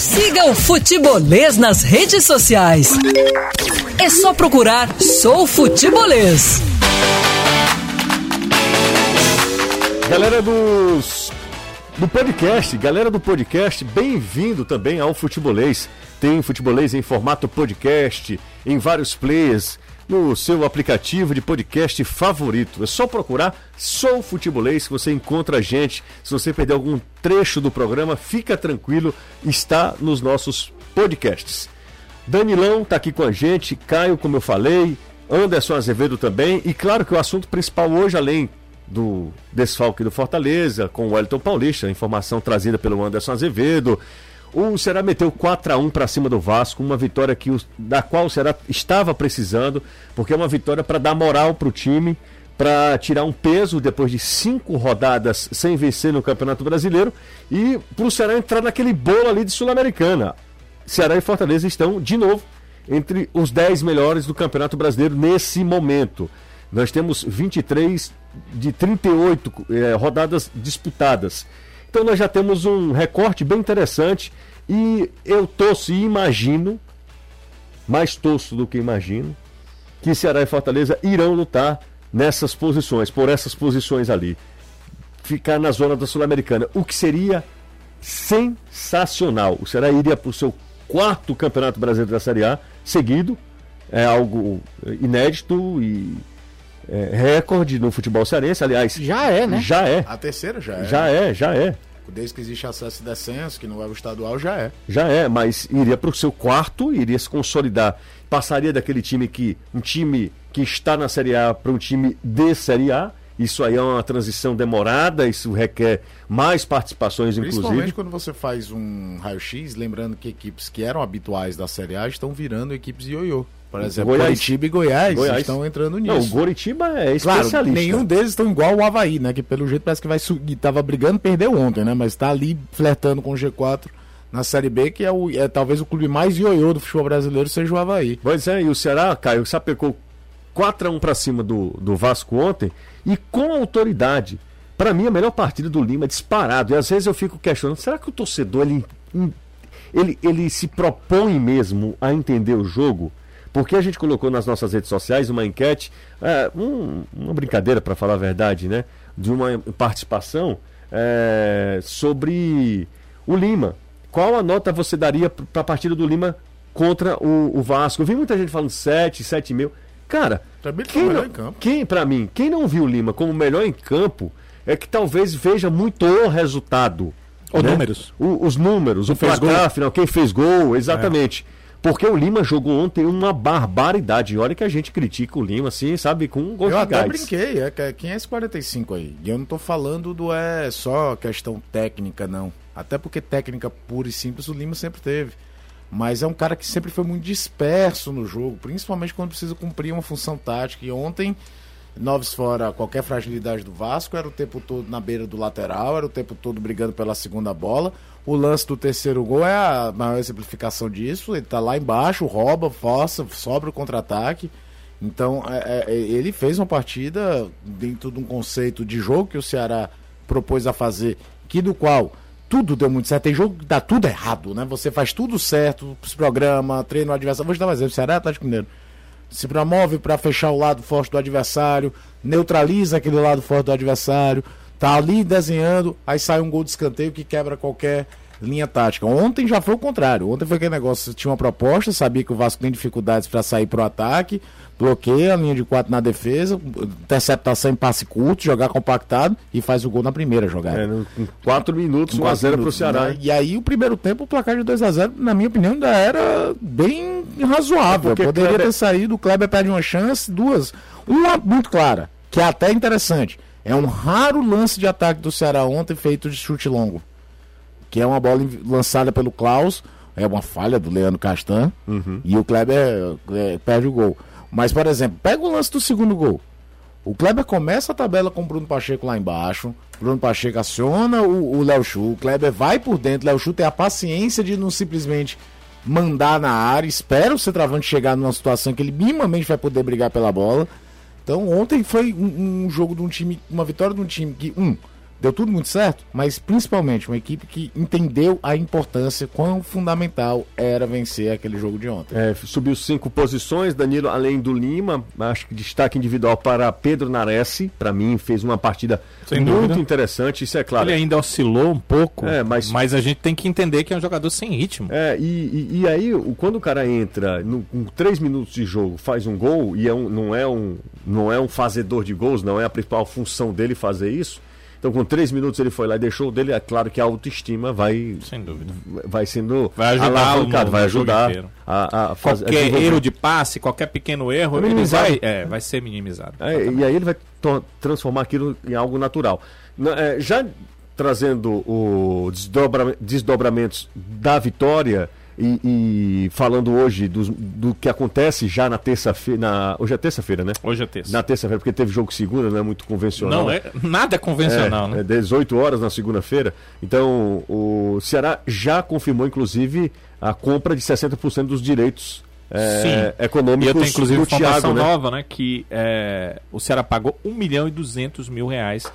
Siga o Futebolês nas redes sociais. É só procurar Sou Futebolês. Galera dos do podcast, galera do podcast, bem-vindo também ao Futebolês. Tem Futebolês em formato podcast, em vários players, no seu aplicativo de podcast favorito. É só procurar Sou Futebolês que você encontra a gente. Se você perder algum trecho do programa, fica tranquilo, está nos nossos podcasts. Danilão está aqui com a gente, Caio, como eu falei, Anderson Azevedo também, e claro que o assunto principal hoje, além do desfalque do Fortaleza, com o Wellington Paulista, informação trazida pelo Anderson Azevedo. O Ceará meteu 4 a 1 para cima do Vasco, uma vitória que o, da qual o Ceará estava precisando, porque é uma vitória para dar moral para o time, para tirar um peso depois de cinco rodadas sem vencer no Campeonato Brasileiro e para o Ceará entrar naquele bolo ali de Sul-Americana. Ceará e Fortaleza estão, de novo, entre os 10 melhores do Campeonato Brasileiro nesse momento. Nós temos 23 de 38 é, rodadas disputadas. Então nós já temos um recorte bem interessante e eu torço e imagino, mais torço do que imagino, que Ceará e Fortaleza irão lutar nessas posições, por essas posições ali. Ficar na zona da Sul-Americana, o que seria sensacional. O Ceará iria para o seu quarto Campeonato Brasileiro da Série A seguido, é algo inédito e é, recorde no futebol cearense, aliás. Já é, né? Já é. A terceira já é. Já é, já é. Desde que existe acesso e descenso, que não é o estadual, já é. Já é, mas iria para o seu quarto, iria se consolidar. Passaria daquele time que. Um time que está na Série A para um time de Série A. Isso aí é uma transição demorada, isso requer mais participações, Principalmente inclusive. quando você faz um raio-x, lembrando que equipes que eram habituais da Série A estão virando equipes de ioiô. Por exemplo, Goiás. Curitiba e Goiás, Goiás. estão entrando nisso. Não, o Goritiba é Claro, especialista. nenhum deles estão igual o Havaí, né? Que pelo jeito parece que vai subir. Tava brigando, perdeu ontem, né? Mas tá ali flertando com o G4 na Série B, que é, o, é talvez o clube mais ioiô do futebol brasileiro, seja o Havaí. Pois é, e o Ceará, Caio, sapecou 4x1 para cima do, do Vasco ontem e com autoridade. Para mim, a melhor partida do Lima é disparado. E às vezes eu fico questionando: será que o torcedor ele, ele, ele se propõe mesmo a entender o jogo? Porque a gente colocou nas nossas redes sociais uma enquete, é, um, uma brincadeira, para falar a verdade, né? De uma participação é, sobre o Lima. Qual a nota você daria para a partida do Lima contra o, o Vasco? Eu vi muita gente falando 7, 7 mil. Cara, Pra mim, ele foi quem o não, quem, pra mim, quem não viu o Lima como melhor em campo é que talvez veja muito o resultado. Os né? números. O- os números, o fez placar, gol. afinal, quem fez gol, exatamente. Porque o Lima jogou ontem uma barbaridade. E olha que a gente critica o Lima, assim, sabe, com um gol Eu de até gás. brinquei, é, que- quem é esse 45 aí? E eu não tô falando do é só questão técnica, não. Até porque técnica pura e simples o Lima sempre teve. Mas é um cara que sempre foi muito disperso no jogo, principalmente quando precisa cumprir uma função tática. E ontem, Noves fora qualquer fragilidade do Vasco, era o tempo todo na beira do lateral, era o tempo todo brigando pela segunda bola. O lance do terceiro gol é a maior exemplificação disso. Ele tá lá embaixo, rouba, força, sobra o contra-ataque. Então, é- é- ele fez uma partida dentro de um conceito de jogo que o Ceará propôs a fazer, que do qual tudo deu muito certo. Tem jogo que dá tudo errado, né? Você faz tudo certo, se programa, treina o adversário. Vou te dar um exemplo: Ceará e Atlético Mineiro. Se promove para fechar o lado forte do adversário, neutraliza aquele lado forte do adversário, tá ali desenhando, aí sai um gol de escanteio que quebra qualquer linha tática. Ontem já foi o contrário. Ontem foi aquele negócio, tinha uma proposta, sabia que o Vasco tem dificuldades para sair pro ataque, bloqueia a linha de quatro na defesa, interceptação em passe curto, jogar compactado e faz o gol na primeira jogada. É, no- com 4 minutos, 1x0 Quatro pro Ceará. né? E aí o primeiro tempo, o placar de 2x0, na minha opinião, ainda era bem razoável. É Poderia Kleber- ter saído, o Kleber perde uma chance, duas. Uma muito clara, que é até interessante. É um raro lance de ataque do Ceará ontem feito de chute longo. Que é uma bola lançada pelo Klaus, é uma falha do Leandro Castan, Uhum. e o Kleber é, perde o gol. Mas, por exemplo, pega o lance do segundo gol. O Kleber começa a tabela com o Bruno Pacheco lá embaixo. Bruno Pacheco aciona o o Léo Chu. O Kleber vai por dentro. Léo Chu tem a paciência de não simplesmente mandar na área. Espera o centroavante chegar numa situação que ele minimamente vai poder brigar pela bola. Então ontem foi um, um jogo de um time, uma vitória de um time que, um, deu tudo muito certo, mas principalmente uma equipe que entendeu a importância, quão fundamental era vencer aquele jogo de ontem. É, subiu cinco posições, Danilo, além do Lima, acho que destaque individual para Pedro Nares, para mim fez uma partida Sem muito dúvida. interessante, isso é claro. Ele ainda oscilou um pouco, É, mas- mas... a gente tem que entender que é um jogador sem ritmo. É, e, e, e aí, o- quando o cara entra no, com três minutos de jogo, faz um gol, e é um, não, é um, não é um fazedor de gols, não é a principal função dele fazer isso. Então, com três minutos ele foi lá e deixou o dele, é claro que a autoestima vai, Sem dúvida. vai sendo Vai no- vai ajudar a, a fazer. Qualquer erro de passe, qualquer pequeno erro, ele Minimizado. vai, é, vai ser minimizado. É, e aí ele vai transformar aquilo em algo natural. Na- é, já trazendo o desdobra- desdobramentos da vitória e, e falando hoje dos- do, que acontece já na terça-feira. Hoje é terça-feira, né? Hoje é terça. Na terça-feira, porque teve jogo segunda, não é muito convencional. Não, é nada convencional, é, né? é 18 horas na segunda-feira. Então, o Ceará já confirmou, inclusive, a compra de 60% dos direitos é, Sim. econômicos E eu tenho inclusive do informação Thiago, né? nova, né? Que é, o Ceará pagou 1 milhão e 200 mil reais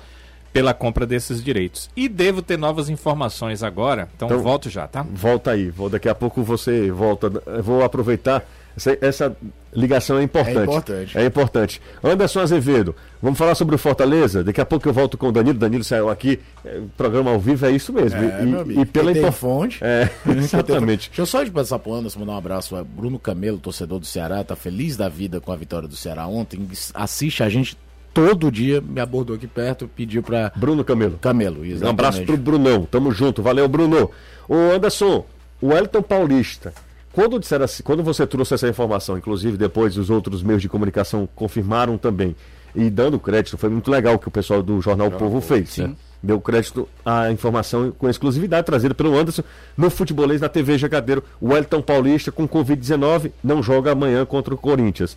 pela compra desses direitos. E devo ter novas informações agora, então, Então- volto já, tá? Volta aí, vou, daqui a pouco você volta. Eu Vou aproveitar. Essa, essa ligação é importante. É importante. É importante. Anderson Azevedo, vamos falar sobre o Fortaleza? Daqui a pouco eu volto com o Danilo. Danilo saiu aqui. é, programa ao vivo é isso mesmo. É, e, meu amigo. e pela importância. fonte. É, exatamente. Deixa eu só de passar pro Anderson, mandar um abraço a Bruno Camelo, torcedor do Ceará, tá feliz da vida com a vitória do Ceará ontem, assiste a gente todo dia, me abordou aqui perto, pediu pra Bruno Camelo. Camelo, Um exatamente. abraço pro Brunão. Tamo junto. Valeu, Bruno. Ô, Anderson, o Wellington Paulista. Quando, disseram assim- quando você trouxe essa informação, inclusive depois os outros meios de comunicação confirmaram também, e dando crédito, foi muito legal o que o pessoal do Jornal Povo fez. Né? Deu crédito à informação com exclusividade trazida pelo Anderson no futebolês da TV Jacadeiro. O Wellington Paulista com Covid-19 não joga amanhã contra o Corinthians.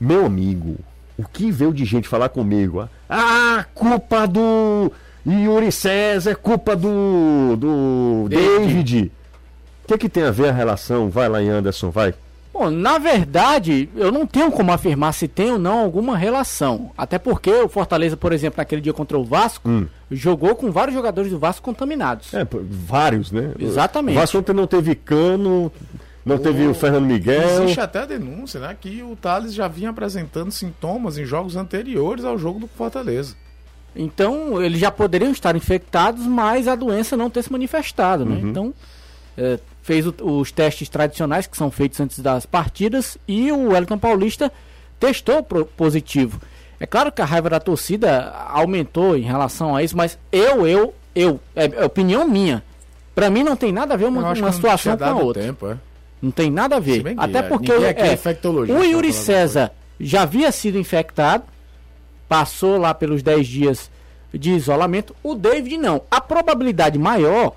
Meu amigo, o que veio de gente falar comigo? Ah, culpa do Yuri César, é culpa do, do David. O que, que tem a ver a relação? Vai lá em Anderson, vai. Bom, na verdade, eu não tenho como afirmar se tem ou não alguma relação. Até porque o Fortaleza, por exemplo, naquele dia contra o Vasco, jogou com vários jogadores do Vasco contaminados. É, vários, né? Exatamente. O Vasco ontem não teve Cano, não teve o Fernando Miguel. Existe até a denúncia, né? Que o Thales já vinha apresentando sintomas em jogos anteriores ao jogo do Fortaleza. Então, eles já poderiam estar infectados, mas a doença não ter se manifestado, né? Então, é, fez o- os testes tradicionais que são feitos antes das partidas e o Wellington Paulista testou pro- positivo. É claro que a raiva da torcida aumentou em relação a isso, mas eu, eu, eu, é, é opinião minha. Pra mim não tem nada a ver uma, uma situação com a outra. tempo, é. Não tem nada a ver. que, Até é, porque é é, o pra Yuri César já havia sido infectado, passou lá pelos 10 dias de isolamento. O David não. A probabilidade maior,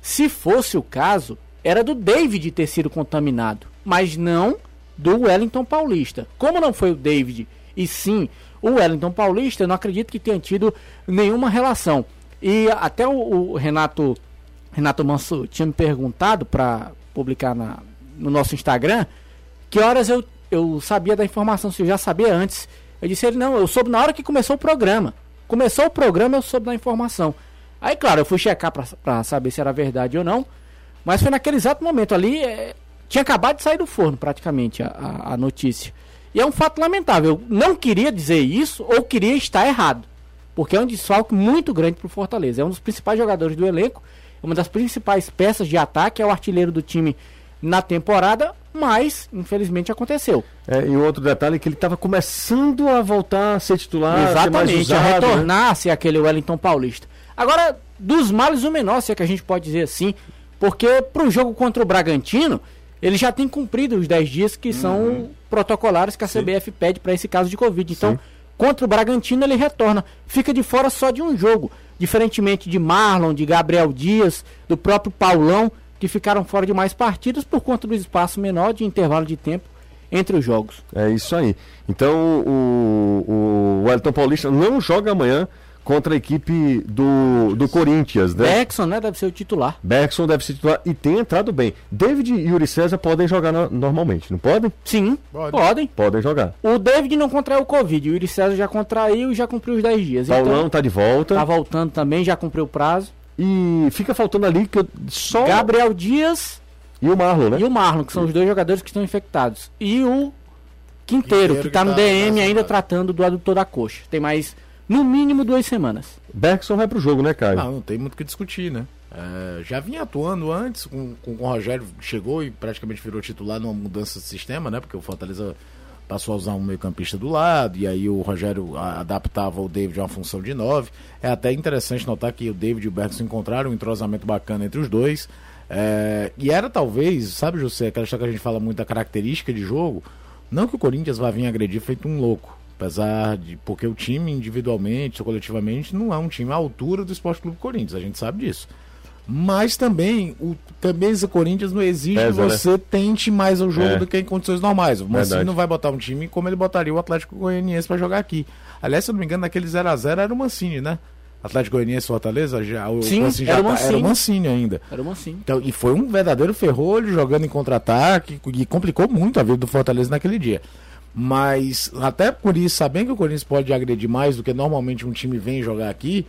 se fosse o caso, era do David ter sido contaminado, mas não do Wellington Paulista. Como não foi o David e sim o Wellington Paulista, eu não acredito que tenha tido nenhuma relação. E até o, o Renato Renato Manso tinha me perguntado para publicar na, no nosso Instagram que horas eu, eu sabia da informação, se eu já sabia antes. Eu disse ele, não, eu soube na hora que começou o programa. Começou o programa, eu soube da informação. Aí, claro, eu fui checar pra saber se era verdade ou não. Mas foi naquele exato momento ali. é, tinha acabado de sair do forno, praticamente, a, a, a notícia. E é um fato lamentável. Eu não queria dizer isso ou queria estar errado. Porque é um desfalque muito grande pro Fortaleza. É um dos principais jogadores do elenco. Uma das principais peças de ataque. É o artilheiro do time na temporada. Mas, infelizmente, aconteceu. É, e o outro detalhe é que ele estava começando a voltar a ser titular, Exatamente, usado, a né? retornar a ser aquele Wellington Paulista. Agora, dos males o menor, se é que a gente pode dizer assim, porque pro jogo contra o Bragantino, ele já tem cumprido os 10 dias que Uhum. são protocolares que a CBF pede para esse caso de Covid. Então, contra o Bragantino ele retorna, fica de fora só de um jogo, diferentemente de Marlon, de Gabriel Dias, do próprio Paulão, que ficaram fora de mais partidas por conta do espaço menor de intervalo de tempo entre os jogos. É isso aí. Então o, o Wellington Paulista não joga amanhã contra a equipe do, do Corinthians, né? Beckson, né? Deve ser o titular. Bergson deve ser titular e tem entrado bem. David e Yuri César podem jogar no- normalmente, não podem? Sim, Pode. podem. Podem jogar. O David não contraiu o Covid. O Yuri César já contraiu e já cumpriu os 10 dias. Paulão Então, tá de volta. tá voltando também, já cumpriu o prazo. E fica faltando ali que eu- só. Gabriel Dias E o Marlon, né? e o Marlon, que são os dois jogadores que estão infectados. E o Quinteiro, Quinteiro que que tá no tá DM ainda tratando do adutor da coxa. Tem mais, no mínimo, duas semanas. Bergson vai pro jogo, né, Caio? Não, não tem muito o que discutir, né? É, já vinha atuando antes, com, com, com o Rogério chegou e praticamente virou titular numa mudança de sistema, né? Porque o Fortaleza passou a usar um meio-campista do lado, e aí o Rogério adaptava o David a uma função de nove. É até interessante notar que o David e o Bergson encontraram um entrosamento bacana entre os dois. É, e era talvez, sabe, José, aquela história que a gente fala muito da característica de jogo, não que o Corinthians vá vir agredir feito um louco. Apesar de. Porque o time, individualmente, coletivamente, não é um time à altura do Esporte Clube Corinthians, a gente sabe disso. Mas também, o camisa Corinthians não exige Pesa, que né? você tente mais o jogo É. do que em condições normais. O Mancini Verdade. não vai botar um time como ele botaria o Atlético Goianiense para jogar aqui. Aliás, se eu não me engano, naquele 0x0 era o Mancini, né? Atlético Goianiense e Fortaleza, já, o Sim, Mancini era já o tá- era o Mancini. Mancini ainda. Era uma sim. Então, e foi um verdadeiro ferrolho jogando em contra-ataque e complicou muito a vida do Fortaleza naquele dia. Mas, até por isso, sabendo que o Corinthians pode agredir mais do que normalmente um time vem jogar aqui,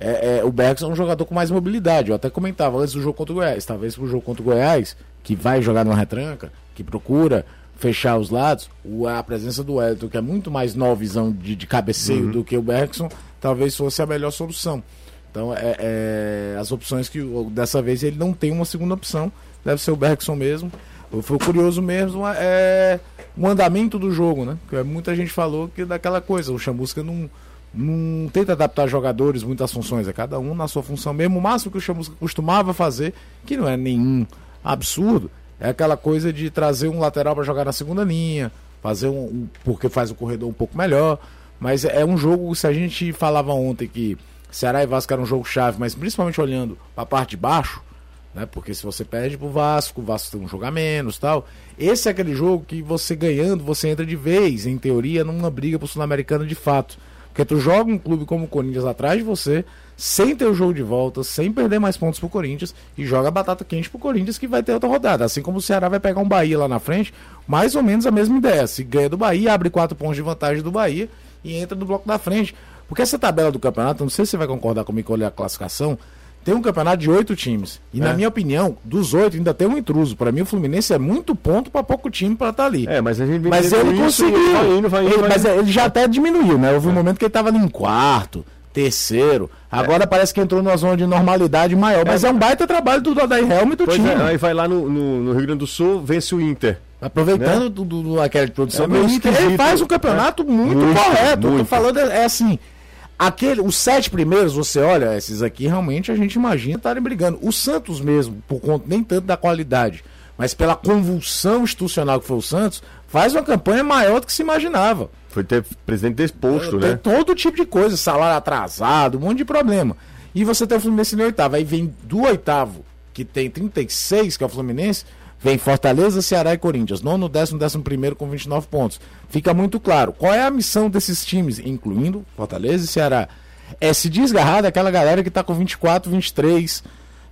é, é, o Bergson é um jogador com mais mobilidade. Eu até comentava antes do jogo contra o Goiás. Talvez pro jogo contra o Goiás, que vai jogar numa retranca, que procura fechar os lados, a presença do Elton, que é muito mais novizão de, de cabeceio do que o Bergson, talvez fosse a melhor solução. Então, é, é, as opções que dessa vez ele não tem uma segunda opção, deve ser o Bergson mesmo. Foi curioso mesmo é o andamento do jogo, né? Que muita gente falou que é daquela coisa, o Chamusca não, não tenta adaptar jogadores muitas funções, é cada um na sua função mesmo. O máximo que o Chamusca costumava fazer, que não é nenhum absurdo, é aquela coisa de trazer um lateral para jogar na segunda linha, fazer um, um- porque faz o corredor um pouco melhor. Mas é um jogo, se a gente falava ontem que Ceará e Vasco era um jogo chave, mas principalmente olhando a parte de baixo, né? Porque se você perde pro Vasco, o Vasco tem um jogo a menos tal. Esse é aquele jogo que você ganhando, você entra de vez, em teoria, numa briga pro Sul-Americano de fato. Porque tu joga um clube como o Corinthians atrás de você, sem ter o jogo de volta, sem perder mais pontos pro Corinthians, e joga batata quente pro Corinthians que vai ter outra rodada. Assim como o Ceará vai pegar um Bahia lá na frente, mais ou menos a mesma ideia. Se ganha do Bahia, abre quatro pontos de vantagem do Bahia e entra no bloco da frente. Porque essa tabela do campeonato, não sei se você vai concordar comigo olhei a classificação, tem um campeonato de oito times. E na minha opinião, dos oito ainda tem um intruso. Pra mim, o Fluminense é muito ponto pra pouco time pra estar ali. É, mas a gente Mas ele isso conseguiu. Vai indo, vai indo, Ele- vai mas ele já até diminuiu, né? Houve um momento que ele tava ali em quarto, terceiro. Agora parece que entrou numa zona de normalidade maior. Mas é, um baita trabalho do Dodai Helm e do Pois time. é, aí vai lá no, no, no Rio Grande do Sul, vence o Inter. Aproveitando do, do, do- aquela produção É Inter, ele faz um campeonato muito, Muito, correto. Eu tô muito. falando, é assim. Aquele, os sete primeiros, você olha, esses aqui realmente a gente imagina estarem brigando. O Santos mesmo, por conta nem tanto da qualidade, mas pela convulsão institucional que foi o Santos, faz uma campanha maior do que se imaginava. Foi ter presidente desposto, Tem né? todo tipo de coisa, salário atrasado, um monte de problema. E você tem o Fluminense no oitavo. Aí vem do oitavo, que tem 36, que é o Fluminense, vem Fortaleza, Ceará e Corinthians. Nono, décimo, décimo primeiro com 29 pontos. Fica muito claro. Qual é a missão desses times, incluindo Fortaleza e Ceará? É se desgarrar daquela galera que tá com 24, 23,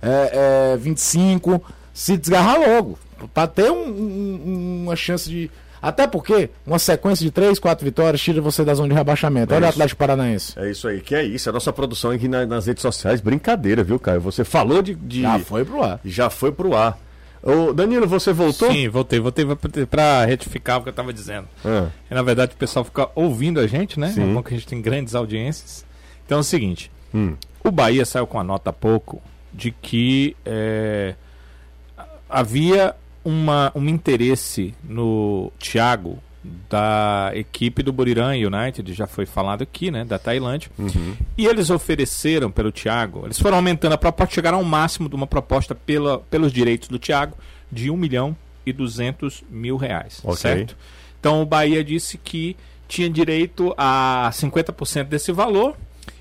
é, é, 25. Se desgarrar logo. Pra ter um- um- uma chance de. Até porque uma sequência de 3, 4 vitórias tira você da zona de rebaixamento. É Olha o isso. Atlético Paranaense. É isso aí, que é isso. A nossa produção aqui na- nas redes sociais, brincadeira, viu, Caio? Você falou de. de... Já foi pro ar. Já foi pro ar. Ô, Danilo, você voltou? Sim, voltei, voltei pra retificar o que eu tava dizendo. Ah, E, na verdade, o pessoal fica ouvindo a gente, né? Sim. É bom que a gente tem grandes audiências. Então é o seguinte: hum. o Bahia saiu com a nota há pouco de que é, havia uma, um interesse no Thiago da equipe do Buriram United, já foi falado aqui, né? Da Tailândia. E eles ofereceram pelo Thiago, eles foram aumentando a proposta, chegaram ao máximo de uma proposta pela, pelos direitos do Thiago de 1 milhão e 200 mil reais. Ok. Certo? Então o Bahia disse que tinha direito a 50% desse valor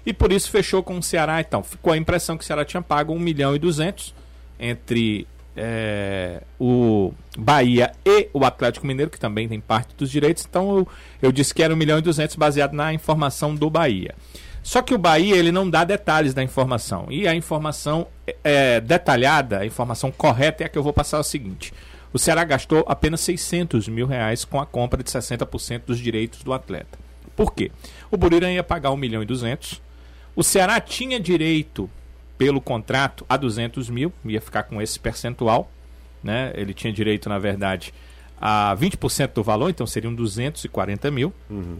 e por isso fechou com o Ceará. Então ficou a impressão que o Ceará tinha pago 1 milhão e 200 entre é, o Bahia e o Atlético Mineiro, que também tem parte dos direitos. Então eu, eu disse que era 1 milhão e 200 baseado na informação do Bahia. Só que o Bahia ele não dá detalhes da informação. E a informação é, detalhada, a informação correta é a que eu vou passar o seguinte. O Ceará gastou apenas 600 mil reais com a compra de 60% dos direitos do atleta. Por quê? O Buriram ia pagar 1 milhão e 200. O Ceará tinha direito, pelo contrato, a 200 mil. Ia ficar com esse percentual. Né? Ele tinha direito, na verdade, a 20% do valor, então seriam 240 mil. Uhum.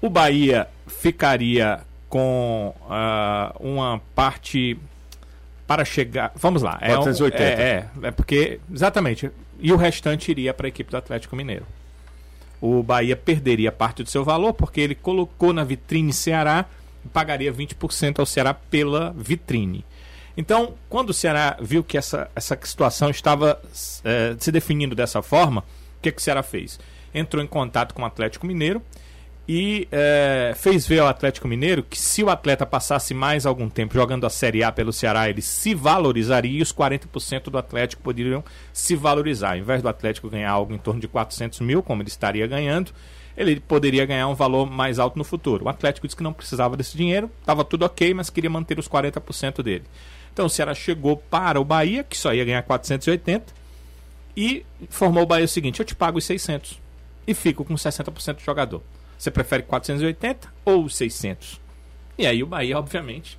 O Bahia ficaria com uh, uma parte para chegar. Vamos lá. É, 480. Um, é, é, é porque. Exatamente. E o restante iria para a equipe do Atlético Mineiro. O Bahia perderia parte do seu valor porque ele colocou na vitrine Ceará pagaria 20% ao Ceará pela vitrine. Então, quando o Ceará viu que essa, essa situação estava é, se definindo dessa forma, o que, que o Ceará fez? Entrou em contato com o Atlético Mineiro e é, fez ver ao Atlético Mineiro que se o atleta passasse mais algum tempo jogando a Série A pelo Ceará, ele se valorizaria e os 40% do Atlético poderiam se valorizar. Ao invés do Atlético ganhar algo em torno de 400 mil, como ele estaria ganhando, ele poderia ganhar um valor mais alto no futuro. O Atlético disse que não precisava desse dinheiro, estava tudo ok, mas queria manter os 40% dele. Então o Ceará chegou para o Bahia, que só ia ganhar 480, e informou o Bahia o seguinte: eu te pago os 600 e fico com 60% do jogador. Você prefere 480 ou 600? E aí o Bahia, obviamente,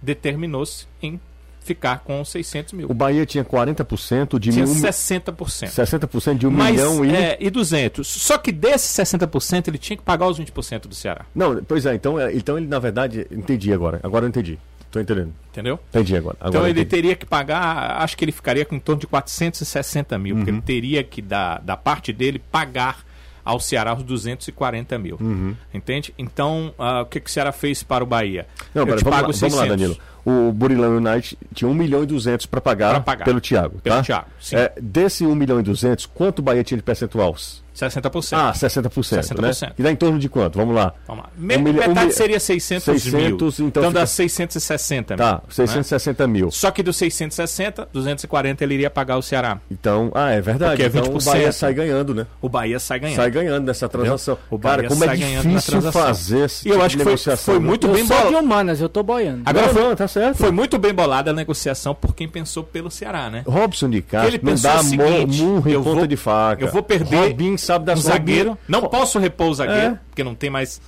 determinou-se em ficar com 600 mil. O Bahia tinha 40% de Tinha mil, 60%. 60% de um Mas, milhão e. é, e 200. Só que desses 60% ele tinha que pagar os 20% do Ceará. Não, pois é, então, é, então ele na verdade. Entendi agora. Agora eu entendi. Tô entendendo. Entendeu? Entendi agora. agora Então ele teria que pagar, acho que ele ficaria com em torno de 460 mil, Uhum. porque ele teria que, da, da parte dele, pagar ao Ceará os 240 mil. Uhum. Entende? Então, ah, o que, que o Ceará fez para o Bahia? Não, Eu pera, vamos, lá, vamos lá, 600 Danilo. O Burilão United tinha 1 milhão e 200 para pagar, pagar. pelo Thiago. Pelo tá? Thiago. É, desse 1 milhão e 200, quanto o Bahia tinha de percentual? 60%. Ah, 60%. 60%. Né? E dá em torno de quanto? Vamos lá. Vamos lá. Me- Um milhão- metade um seria 600, 600, mil. então Então, fica- dá 660 mil. Tá, 660 mil. Só que dos 660, 240 ele iria pagar o Ceará. Então, ah, é verdade. Porque é então o 20%. Bahia sai ganhando, né? O Bahia sai ganhando. Sai ganhando nessa transação. O Cara, Bahia como é sai ganhando na difícil transação. fazer esse E eu tipo acho de que foi- negociação. foi né? muito Eu bem sou de humanas, eu tô boiando. Agora Não, foi, não, tá certo. foi muito bem bolada a negociação por quem pensou pelo Ceará, né? Robson de Castro Ele não pensou dá seguinte, murro em eu ponta vou- de faca. eu vou perder sabe das um zagueiro. Não posso repor o zagueiro, É. porque não tem mais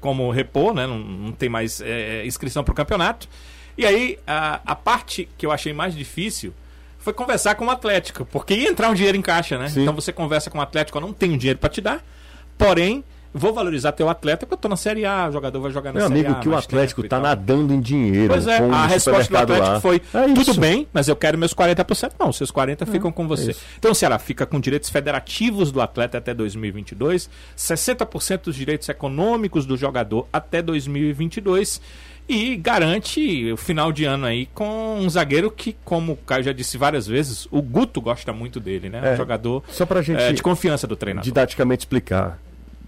como repor, né? Não, não tem mais é, inscrição para o campeonato. E aí, a, a parte que eu achei mais difícil foi conversar com o Atlético, porque ia entrar um dinheiro em caixa, né? Sim. Então você conversa com o Atlético, eu não tenho dinheiro para te dar, porém, vou valorizar teu atleta, porque eu tô na Série A, o jogador vai jogar na Meu Série amigo, A. que o Atlético tá nadando em dinheiro. Pois é, a resposta do Atlético lá. foi: É tudo bem, mas eu quero meus 40%. Não, seus 40% ficam com você. isso. Então o Ceará fica com direitos federativos do atleta até 2022, 60% dos direitos econômicos do jogador até 2022 e garante o final de ano aí com um zagueiro que, como o Caio já disse várias vezes, o Guto gosta muito dele, né? É, um jogador Só pra gente é, de confiança do treinador. didaticamente explicar.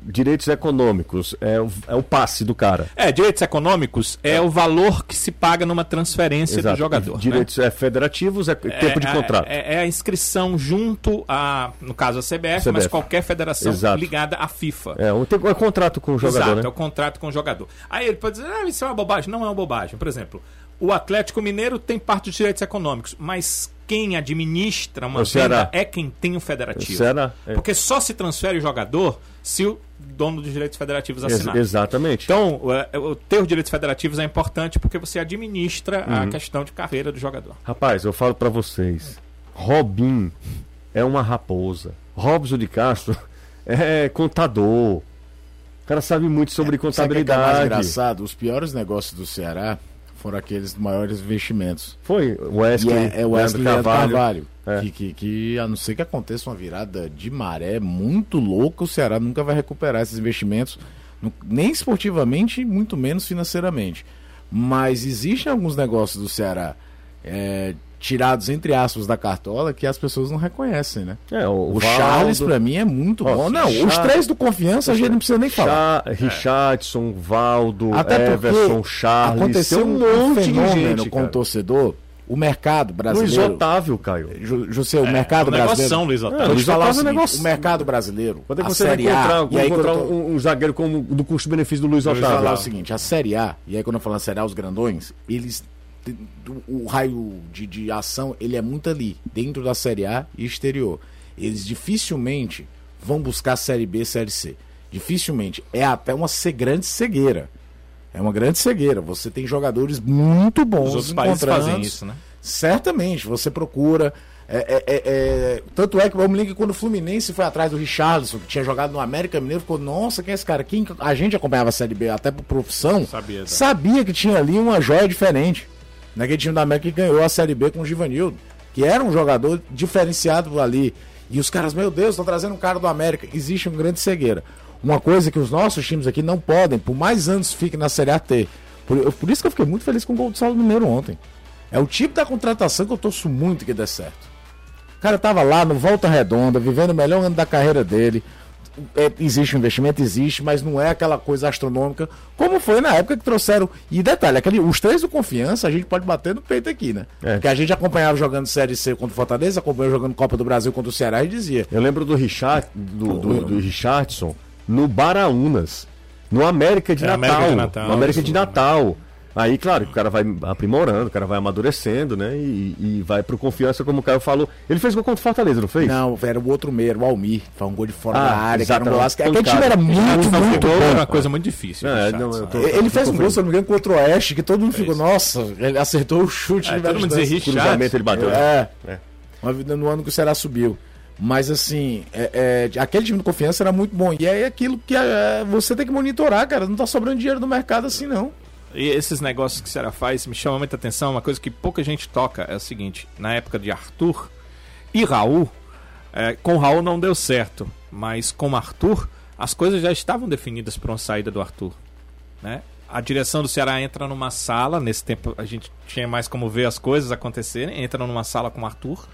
Direitos econômicos é o, é o passe do cara. É, direitos econômicos é, o valor que se paga numa transferência Exato. do jogador. né? Direitos é, federativos é, tempo de É, contrato. É, é a inscrição junto a, no caso, a CBF, mas CBF. qualquer federação Exato. ligada à FIFA. É, um, é contrato com o jogador, Exato, né? é o contrato com o jogador. Aí ele pode dizer, ah, isso é uma bobagem. Não é uma bobagem. Por exemplo, o Atlético Mineiro tem parte dos direitos econômicos, mas quem administra uma O Ceará. venda é quem tem o federativo. O Ceará, é. Porque só se transfere o jogador se o dono dos direitos federativos Ex- assinar. exatamente. Então, é, o ter os direitos federativos é importante porque você administra a Uhum. questão de carreira do jogador. Rapaz, eu falo pra vocês. Robin é uma raposa. Robson de Castro é contador. O cara sabe muito sobre Sabe o que é que é mais contabilidade. engraçado? Os piores negócios do Ceará foram aqueles maiores investimentos. Foi o Wesley, E é, é o Wesley Leandro Carvalho. Carvalho. É. Que, que, que, a não ser que aconteça uma virada de maré muito louca, o Ceará nunca vai recuperar esses investimentos, nem esportivamente, muito menos financeiramente. Mas existem alguns negócios do Ceará é, tirados, entre aspas, da cartola que as pessoas não reconhecem, né? É, o, O Valdo, Charles, pra mim, é muito Ó, bom. Não, os Char- três do confiança a gente não precisa nem falar. Cha- Richardson, Valdo, Até Everson, Charles. Aconteceu um, um monte de fenômeno gente, com o torcedor. o mercado Luiz brasileiro. Otávio, Caio. José, o mercado um negoção, brasileiro. Luiz Otávio. Te Luiz Otávio é seguinte, negócio- o mercado brasileiro, Quando é que a você vai Série A, encontrar, e aí encontrar quando eu tô- um, um zagueiro como do custo-benefício do Luiz Eu vou falar Otávio? o seguinte, a Série A, e aí quando eu falo Série A, os grandões, eles. O raio de, de ação, ele é muito ali, dentro da Série A e exterior. Eles dificilmente vão buscar Série B, Série C. Dificilmente. É até uma grande cegueira. É uma grande cegueira. Você tem jogadores muito bons Os outros países fazem isso, né? Certamente, você procura. É, é, é, é, tanto é que vamos lembrar que quando o Fluminense foi atrás do Richarlison, que tinha jogado no América Mineiro, ficou, nossa, quem é esse cara? Quem... A gente acompanhava a Série B até por profissão, Sabia, tá. sabia que tinha ali uma joia diferente. Time da América que ganhou a Série B com o Givanildo, que era um jogador diferenciado ali. E os caras, meu Deus, estão trazendo um cara do América. Existe uma grande cegueira. Uma coisa que os nossos times aqui não podem, por mais anos fiquem na Série A ter. Por, por isso que eu fiquei muito feliz com o gol do Saulo Mineiro ontem. É o tipo da contratação que eu torço muito que dê certo. O cara tava lá no Volta Redonda, vivendo o melhor ano da carreira dele. É, existe um investimento, existe, mas não é aquela coisa astronômica como foi na época que trouxeram. E detalhe, aquele, os três do confiança a gente pode bater no peito aqui, né? É. Porque a gente acompanhava jogando Série C contra o Fortaleza, acompanhava jogando Copa do Brasil contra o Ceará e dizia. Eu lembro do Richard, do, do, do Richardson no Baraunas, no América de É, Natal. América de Natal, no América isso. de Natal. Aí, claro, o cara vai aprimorando, o cara vai amadurecendo, né? E, e vai pro confiança, como o Caio falou. Ele fez gol contra o Fortaleza, não fez? Não, era o outro meio, era o Almir. Foi um gol de fora Ah, da área, que era um exatamente. golaço. Aquele time era muito, Não, muito gol bom. é uma coisa muito difícil. É, não, eu sabe? tô- Ele fez um gol, se eu não me engano, contra o Oeste, que todo mundo ficou, nossa, ele acertou o chute. É, todo mundo dizia Richard. Cruzamento ele bateu. É. É. Uma vida no ano que o Ceará subiu. Mas assim, é, é, aquele time de confiança era muito bom. E é aquilo que é, você tem que monitorar, cara. Não tá sobrando dinheiro no mercado assim, não. E esses negócios que o Ceará faz me chamam muita atenção. Uma coisa que pouca gente toca é o seguinte: na época de Arthur e Raul, é, com Raul não deu certo, mas com Arthur, as coisas já estavam definidas para uma saída do Arthur. Né? A direção do Ceará entra numa sala, nesse tempo a gente tinha mais como ver as coisas acontecerem, entra numa sala com o Arthur,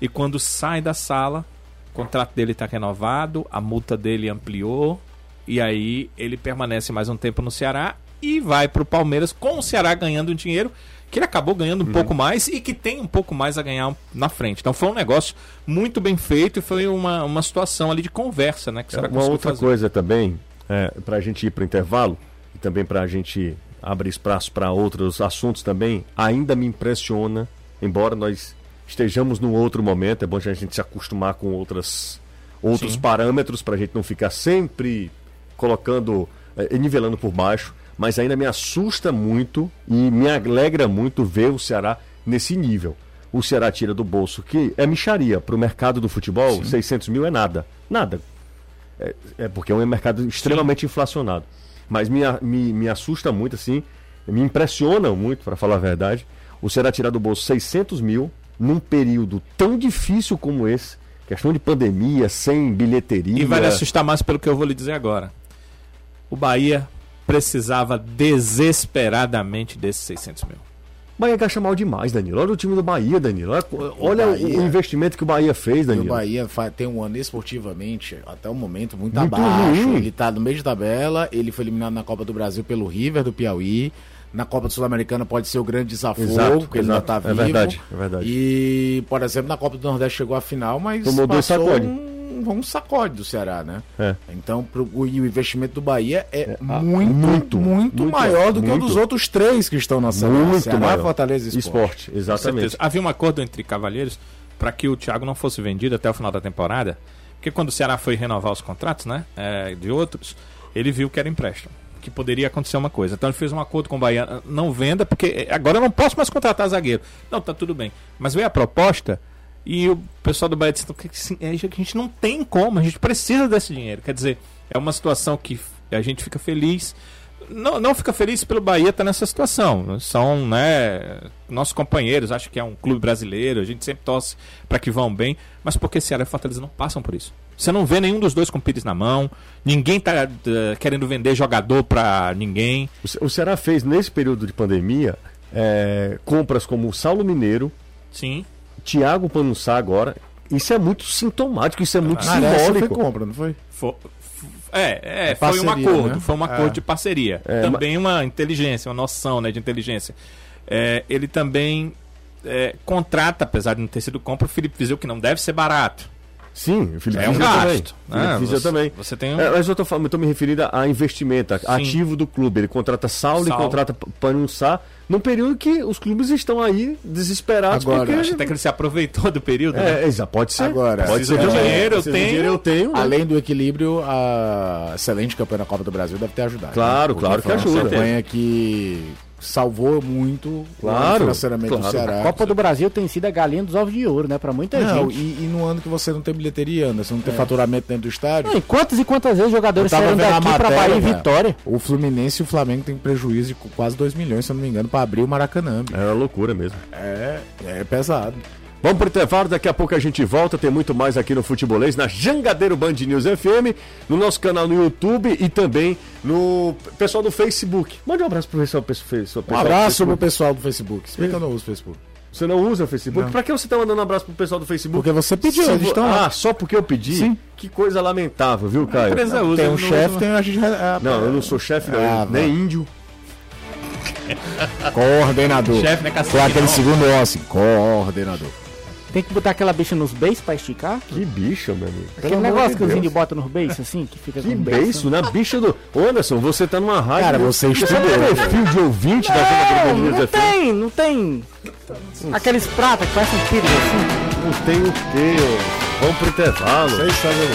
e quando sai da sala, o contrato dele está renovado, a multa dele ampliou, e aí ele permanece mais um tempo no Ceará e vai pro Palmeiras com o Ceará ganhando um dinheiro que ele acabou ganhando Uhum. um pouco mais e que tem um pouco mais a ganhar na frente. Então foi um negócio muito bem feito e foi uma, uma situação ali de conversa, né? Que o Ceará Uma outra fazer. coisa também, é, para a gente ir para o intervalo, e também para a gente abrir espaço para outros assuntos também, ainda me impressiona, embora nós estejamos num outro momento, é bom a gente se acostumar com outras, outros Sim. parâmetros para a gente não ficar sempre colocando, é, nivelando por baixo, mas ainda me assusta muito e me alegra muito ver o Ceará nesse nível. O Ceará tira do bolso, que é micharia para o mercado do futebol, 600 mil é nada. Nada. É, é porque é um mercado extremamente inflacionado. Mas me, me, me assusta muito, assim, me impressiona muito, para falar a verdade, o Ceará tirar do bolso 600 mil num período tão difícil como esse, questão de pandemia, sem bilheteria. E vai lhe assustar mais pelo que eu vou lhe dizer agora. O Bahia precisava desesperadamente desses 600 mil. Bahia gasta mal demais, Danilo. Olha o time do Bahia, Danilo. Olha, olha o, Bahia- investimento que o Bahia fez, E o Danilo. Bahia tem um ano esportivamente, até o momento, muito, Muito abaixo. ruim. Ele tá no meio de tabela, ele foi eliminado na Copa do Brasil pelo River do Piauí. Na Copa Sul-Americana pode ser o grande desafio, Exato, porque ele ainda exato. tá É vivo. verdade, é verdade. E, por exemplo, na Copa do Nordeste chegou à final, mas Tomou dois passou sacode. um, um sacode do Ceará, né? É. Então, pro, o, e o investimento do Bahia é, ah, muito, muito, muito, muito, maior do que o muito. dos outros três que estão na Série A. Muito Ceará, maior. Fortaleza e Sport. Esporte, Com exatamente. Havia um acordo entre cavalheiros para que o Thiago não fosse vendido até o final da temporada. Porque quando o Ceará foi renovar os contratos, né? é, de outros, ele viu que era empréstimo. Que poderia acontecer uma coisa. Então ele fez um acordo com o Bahia. Não venda, porque agora eu não posso mais contratar zagueiro. Não, tá tudo bem. Mas veio a proposta e o pessoal do Bahia disse que assim, é, a gente não tem como, a gente precisa desse dinheiro. Quer dizer, é uma situação que a gente fica feliz. Não, não fica feliz pelo Bahia estar nessa situação. São né, nossos companheiros, acho que é um clube brasileiro, a gente sempre torce para que vão bem, mas porque Ceará e Fortaleza não passam por isso. Você não vê nenhum dos dois com pires na mão, ninguém tá eh, querendo vender jogador para ninguém. O O Ceará fez, nesse período de pandemia, é, compras como o Saulo Mineiro, Sim. Thiago Panussá agora. Isso é muito sintomático, isso é muito Ah, essa foi simbólico. compra, não foi? É, é, É foi um parceria, acordo, né? foi um acordo É. de parceria. É, também uma inteligência, uma noção né, de inteligência. É, ele também é, contrata, apesar de não ter sido compra, o Felipe Viseu, que não deve ser barato. Sim, o Felipe É um gasto, também. né? Felipe Vizeu Você- também. você tem um- É, mas eu tô, falando, eu tô me referindo a investimento, a- ativo do clube. Ele contrata Saulo e contrata P- Panussá num período que os clubes estão aí desesperados Agora, porque... Acho até que ele se aproveitou do período, né? É, exa- pode ser. Agora, pode ser de também. dinheiro, eu tenho. dinheiro, eu tenho. né? Além do equilíbrio, a excelente campanha na Copa do Brasil deve ter ajudado. Claro, Porque claro que foi uma ajuda. campanha que salvou muito Claro, financeiramente claro. o Ceará. A Copa do Brasil tem sido a galinha dos ovos de ouro, né? Pra muita Não, gente. e, e no ano que você não tem bilheteria, Anderson, não tem faturamento dentro do estádio. Não, e quantas e quantas vezes jogadores saíram daqui pra matéria, Bahia e. Vitória? O Fluminense e o Flamengo têm prejuízo de quase 2 milhões, se eu não me engano, pra abrir o Maracanã. bicho. É uma loucura mesmo. É, é pesado. Vamos pro intervalo, daqui a pouco a gente volta. Tem muito mais aqui no Futebolês, na Jangadeiro Band News FM, no nosso canal no YouTube e também no pessoal do Facebook. Mande um abraço pro pessoal, pessoal, pessoal Um abraço pro pessoal do Facebook. Se bem que eu não uso Facebook. Você não usa o Facebook? Não. Pra que você tá mandando um abraço pro pessoal do Facebook? Porque você pediu, Se eles estão lá. Ah, só porque eu pedi? Sim. Que coisa lamentável, viu, Caio? empresa usa. Tem um chefe, tem a gente. a- Não, eu não sou chefe, não, Ah, nem índio. Coordenador. Chefe, né, Foi cacete? aquele não. segundo O assim, coordenador. Tem que botar aquela bicha nos beijos pra esticar? Que bicho, meu amigo. Aquele Pelo negócio de que os Deus. índios botam nos beijos, assim, que fica Que com beiço. beiço, na bicha do. Ô, Anderson, você tá numa rádio. Cara, você Você estudou. tem perfil de ouvinte da Não, Band não News FM? tem, não tem. Aqueles pratas que parecem pires assim. Não tem o quê? ô? Vamos pro intervalo. Vocês sabem.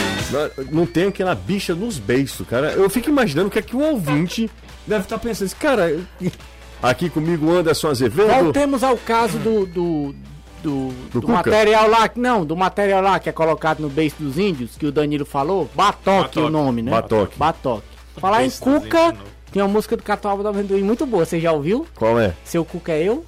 Não, não tem aquela bicha nos beiços, cara. Eu fico imaginando o que é que o ouvinte deve estar pensando. assim, Cara, aqui comigo o Anderson Azevedo. Voltemos ao caso do. do... Do, Do do material lá, não, do material lá que é colocado no beijo dos índios, que o Danilo falou, Batoque, Batoque. o nome, né? Batoque. Batoque. Falar em Cuca, tem uma música do Catuaba do Amendoim muito boa, você já ouviu? Qual é? Seu Cuca é eu?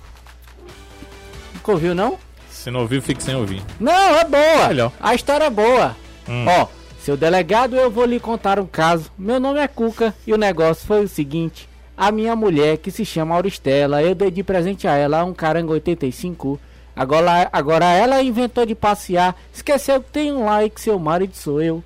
Nunca ouviu, não? Se não ouviu, fique sem ouvir. Não, é boa. Melhor. A história é boa. Hum. Ó, seu delegado, eu vou lhe contar um caso. Meu nome é Cuca e o negócio foi o seguinte: a minha mulher, que se chama Auristela, eu dei de presente a ela um caranga 85. Agora, agora ela inventou de passear, esqueceu que tem um e que seu marido sou eu.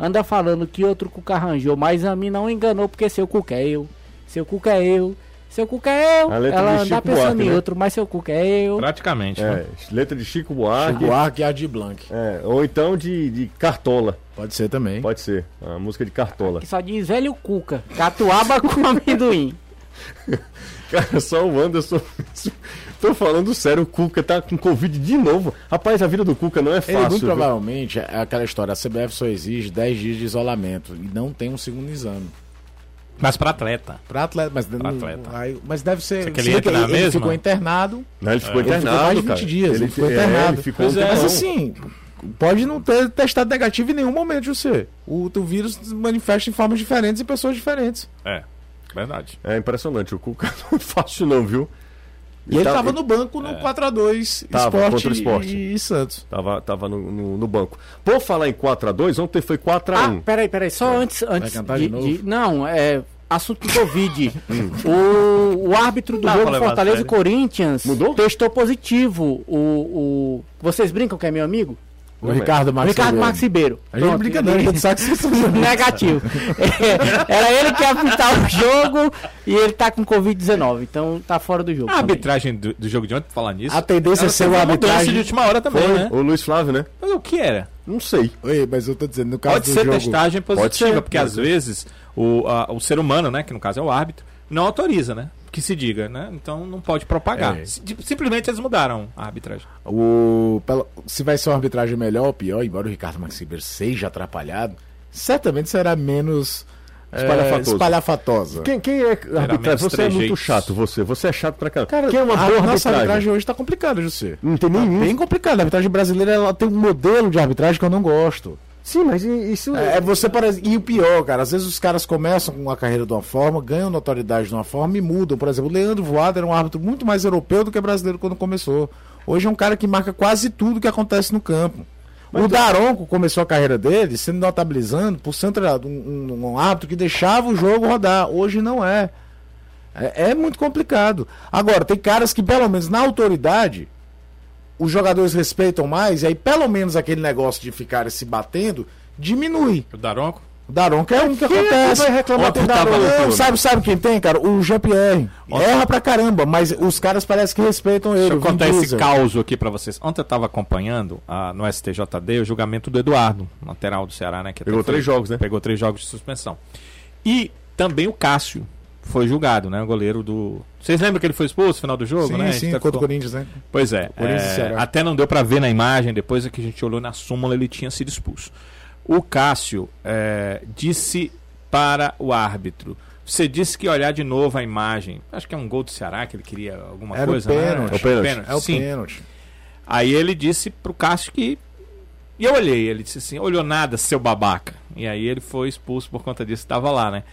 Anda falando que outro Cuca arranjou, mas a mim não enganou porque seu Cuca é eu. Seu Cuca é eu. Seu Cuca é eu. A letra Ela anda Chico pensando Buarque, em né? outro, mas seu Cuca é eu. Praticamente. né? É, letra de Chico Buarque. Buarque e Adi Blanc. É, ou então de, de Cartola. Pode ser também. Pode ser. A música de Cartola. Que só diz velho Cuca. Catuaba com amendoim. Cara, só o Anderson. Tô falando sério, o Cuca tá com Covid de novo. Rapaz, a vida do Cuca não é Ele, fácil. muito viu? provavelmente, é aquela história, a CBF só exige 10 dias de isolamento e não tem um segundo exame. Mas pra atleta. Pra atleta, mas, Pra atleta. aí- mas deve ser. Será que ele entra que na ele mesma? ficou internado. Não, ele ficou Ele ficou internado, mais de 20 cara. dias, ele ficou é, internado. ele ficou um é. tempão. Mas assim, pode não ter testado negativo em nenhum momento, José. O, o vírus se manifesta em formas diferentes em pessoas diferentes. É, verdade. É impressionante, o Cuca não é fácil não, viu? E ele tá- tava no banco no 4x2, Tava, esporte, contra o Sport. E, e Santos. Tava, tava no, no, no banco. Por falar em 4x2, ontem foi 4x1. Ah, peraí, peraí. Só antes, antes cantar de, de de- Não, é. Assunto de Covid. Hum. o, o árbitro do jogo Fortaleza e. Corinthians Mudou? testou positivo. O, o. Vocês brincam que é meu amigo? O é? Ricardo Marques. Ricardo Ribeiro. Max Ribeiro. A gente Pronto, brinca não, a ele- gente sabe que vocês são Negativo. É, era ele que ia apitar o jogo e ele tá com Covid-19, então tá fora do jogo. A também. arbitragem do, do jogo de ontem, falar nisso. A tendência é ser o arbitragem. de última hora também, né? O Luiz Flávio, né? Mas o que era? Não sei. Oi, mas eu tô dizendo, no caso Pode do ser jogo... testagem positiva, ser, porque às vezes o, a- o ser humano, né, que no caso é o árbitro, não autoriza, né? Que se diga, né? Então não pode propagar. É. Si- Simplesmente eles mudaram a arbitragem. O, pela- se vai ser uma arbitragem melhor ou pior, embora o Ricardo Max Ribeiro seja atrapalhado, certamente será menos é, Espalhafatoso. espalhafatosa. Quem, quem é arbitragem? Você é muito chato, você. Você é chato pra caramba. Cara, quem é uma a boa nossa arbitragem? arbitragem hoje tá complicada, José. Não tem Tá nenhum. bem complicada. A arbitragem brasileira ela tem um modelo de arbitragem que eu não gosto. Sim, mas isso... É, é você parece. E o pior, cara, às vezes os caras começam com a carreira de uma forma, ganham notoriedade de uma forma e mudam. Por exemplo, o Leandro Voada era um árbitro muito mais europeu do que brasileiro quando começou. Hoje é um cara que marca quase tudo que acontece no campo. o Daronco começou a carreira dele sendo notabilizando por ser um, um, um- um árbitro que deixava o jogo rodar. Hoje não é. é. é muito complicado. Agora, tem caras que, pelo menos na autoridade, os jogadores respeitam mais, e aí pelo menos aquele negócio de ficar se batendo diminui. O Daronco? O Daronco é um que é que acontece. vai reclamar do Daronco- Não, sabe, sabe quem tem, cara? O Jean-Pierre. Erra pra caramba, mas os caras parecem que respeitam ele. Deixa eu contar esse caos aqui pra vocês. Ontem eu tava acompanhando ah, no STJD o julgamento do Eduardo, lateral do Ceará, né? Pegou foi- três jogos, né? Pegou três jogos de suspensão. E também o Cássio foi julgado, né? O goleiro do. Vocês lembram que ele foi expulso no final do jogo, Sim, né? Sim, até contra o Corinthians, né? Pois é, é, até não deu pra ver na imagem, depois é que a gente olhou na súmula, ele tinha sido expulso. O Cássio é, disse para o árbitro: Você disse que ia olhar de novo a imagem. Acho que é um gol do Ceará que ele queria alguma Era o coisa. né? pênalti. É o pênalti. É o Sim. pênalti. Aí ele disse pro Cássio que. E eu olhei, ele disse assim: olhou nada, seu babaca. E aí ele foi expulso por conta disso, estava lá, né?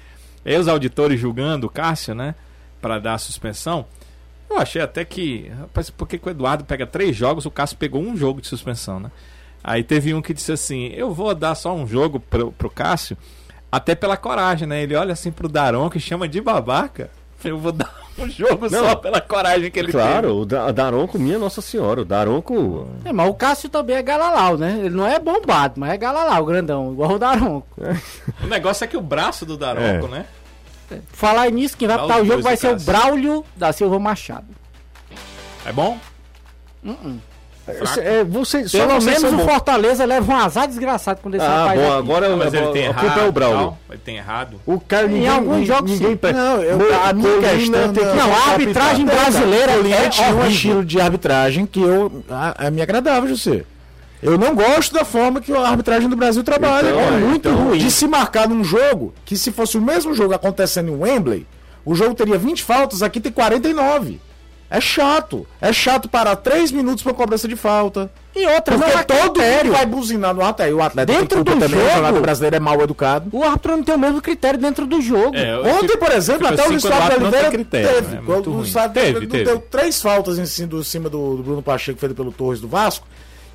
E aí os auditores julgando o Cássio, né? Pra dar a suspensão. Eu achei até que. Rapaz, por que que o Eduardo pega três jogos, o Cássio pegou um jogo de suspensão, né? Aí teve um que disse assim: eu vou dar só um jogo pro, pro Cássio, até pela coragem, né? Ele olha assim pro Daron que chama de babaca. Eu vou dar um jogo Não. só pela coragem que ele teve. Claro, o Da- Daronco, minha Nossa Senhora, o Daronco. É, mas o Cássio também é galalau, né? Ele não é bombado, mas é galalau, grandão, igual o Daronco. O negócio é que o braço do Daronco, É. né? Falar nisso, quem vai os o jogo vai ser o. Braulio da Silva Machado. É bom? É, você, só Pelo menos o bons. Fortaleza leva um azar desgraçado quando esse Ah, rapaz bom, aqui. agora Mas ele tem a errado. culpa é o Braulio. Ele tem errado. O cara, ninguém, alguns jogos, ninguém sim. Não, eu- Mo- a minha questão tem da- que Não, a arbitragem brasileira é um estilo de arbitragem que eu, a, é me agradável, José. Eu não gosto da forma que a arbitragem do Brasil trabalha. Então, é muito então- ruim. De se marcar num jogo, que se fosse o mesmo jogo acontecendo em Wembley, o jogo teria 20 faltas, aqui tem 49. É chato. É chato parar 3 minutos pra cobrança de falta. E outra, não Porque é todo critério. mundo vai buzinar no atleta. E o atleta Dentro tem culpa do também, jogo- o jogador brasileiro é mal educado. O árbitro não tem o mesmo critério dentro do jogo. É, Ontem, tipo- por exemplo, tipo até assim, o Luiz quando o Fábio não Oliveira critério, teve. né? É o Fábio Teve, teve. deu três faltas em cima do, cima do, do Bruno Pacheco, feito pelo Torres do Vasco.